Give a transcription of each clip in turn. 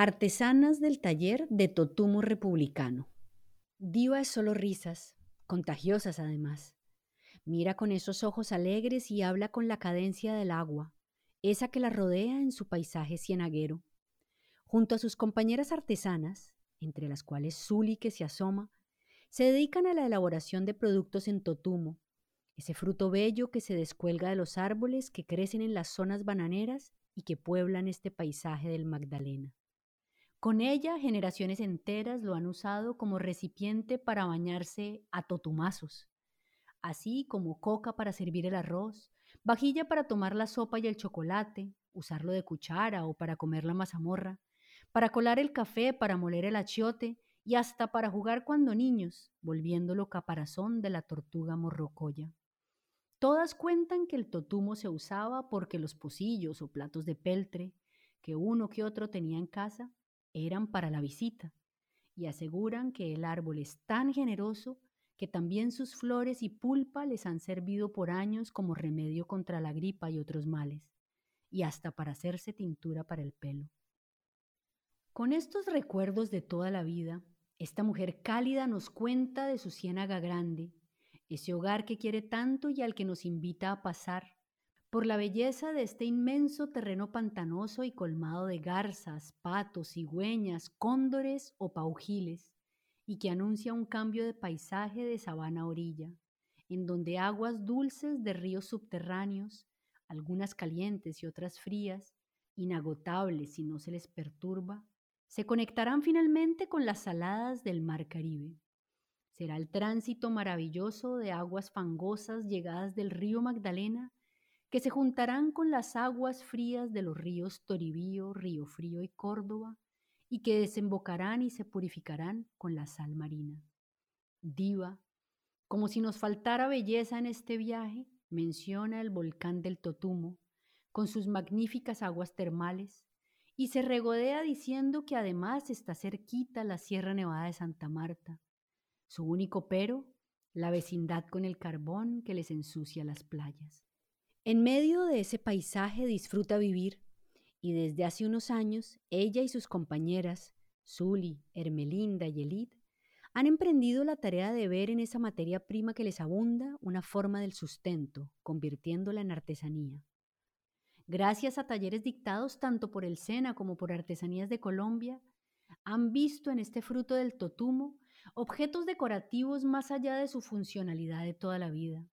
Artesanas del taller de Totumo Republicano. Diva es solo risas, contagiosas además. Mira con esos ojos alegres y habla con la cadencia del agua, esa que la rodea en su paisaje cienaguero. Junto a sus compañeras artesanas, entre las cuales Zuli que se asoma, se dedican a la elaboración de productos en totumo, ese fruto bello que se descuelga de los árboles que crecen en las zonas bananeras y que pueblan este paisaje del Magdalena. Con ella, generaciones enteras lo han usado como recipiente para bañarse a totumazos, así como coca para servir el arroz, vajilla para tomar la sopa y el chocolate, usarlo de cuchara o para comer la mazamorra, para colar el café, para moler el achiote y hasta para jugar cuando niños, volviéndolo caparazón de la tortuga morrocoya. Todas cuentan que el totumo se usaba porque los pocillos o platos de peltre que uno que otro tenía en casa eran para la visita y aseguran que el árbol es tan generoso que también sus flores y pulpa les han servido por años como remedio contra la gripa y otros males, y hasta para hacerse tintura para el pelo. Con estos recuerdos de toda la vida, esta mujer cálida nos cuenta de su ciénaga grande, ese hogar que quiere tanto y al que nos invita a pasar, por la belleza de este inmenso terreno pantanoso y colmado de garzas, patos, cigüeñas, cóndores o paujiles, y que anuncia un cambio de paisaje de sabana a orilla, en donde aguas dulces de ríos subterráneos, algunas calientes y otras frías, inagotables si no se les perturba, se conectarán finalmente con las saladas del mar Caribe. Será el tránsito maravilloso de aguas fangosas llegadas del río Magdalena que se juntarán con las aguas frías de los ríos Toribío, Río Frío y Córdoba, y que desembocarán y se purificarán con la sal marina. Diva, como si nos faltara belleza en este viaje, menciona el volcán del Totumo, con sus magníficas aguas termales, y se regodea diciendo que además está cerquita la Sierra Nevada de Santa Marta. Su único pero, la vecindad con el carbón que les ensucia las playas. En medio de ese paisaje disfruta vivir y desde hace unos años ella y sus compañeras, Zuli, Hermelinda y Elid, han emprendido la tarea de ver en esa materia prima que les abunda una forma del sustento, convirtiéndola en artesanía. Gracias a talleres dictados tanto por el SENA como por Artesanías de Colombia, han visto en este fruto del totumo objetos decorativos más allá de su funcionalidad de toda la vida.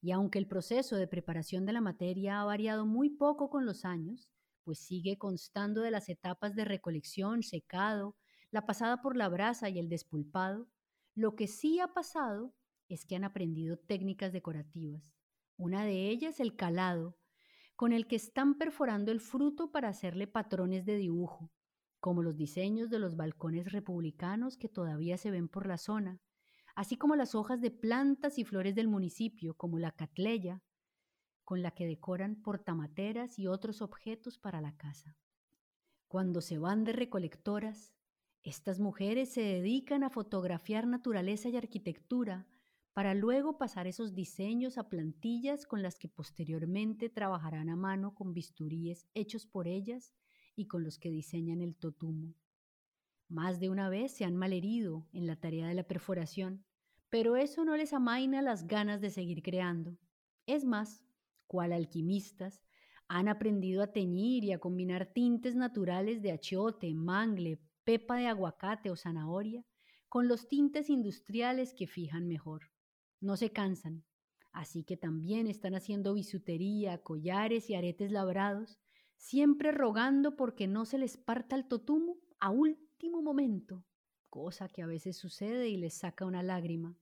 Y aunque el proceso de preparación de la materia ha variado muy poco con los años, pues sigue constando de las etapas de recolección, secado, la pasada por la brasa y el despulpado, lo que sí ha pasado es que han aprendido técnicas decorativas. Una de ellas el calado, con el que están perforando el fruto para hacerle patrones de dibujo, como los diseños de los balcones republicanos que todavía se ven por la zona, así como las hojas de plantas y flores del municipio, como la catleya, con la que decoran portamateras y otros objetos para la casa. Cuando se van de recolectoras, estas mujeres se dedican a fotografiar naturaleza y arquitectura para luego pasar esos diseños a plantillas con las que posteriormente trabajarán a mano con bisturíes hechos por ellas y con los que diseñan el totumo. Más de una vez se han malherido en la tarea de la perforación, pero eso no les amaina las ganas de seguir creando. Es más, cual alquimistas, han aprendido a teñir y a combinar tintes naturales de achiote, mangle, pepa de aguacate o zanahoria con los tintes industriales que fijan mejor. No se cansan, así que también están haciendo bisutería, collares y aretes labrados, siempre rogando porque no se les parta el totumo a último momento, cosa que a veces sucede y les saca una lágrima.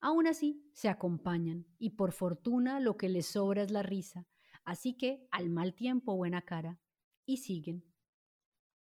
Aún así, se acompañan y por fortuna lo que les sobra es la risa, así que al mal tiempo buena cara y siguen.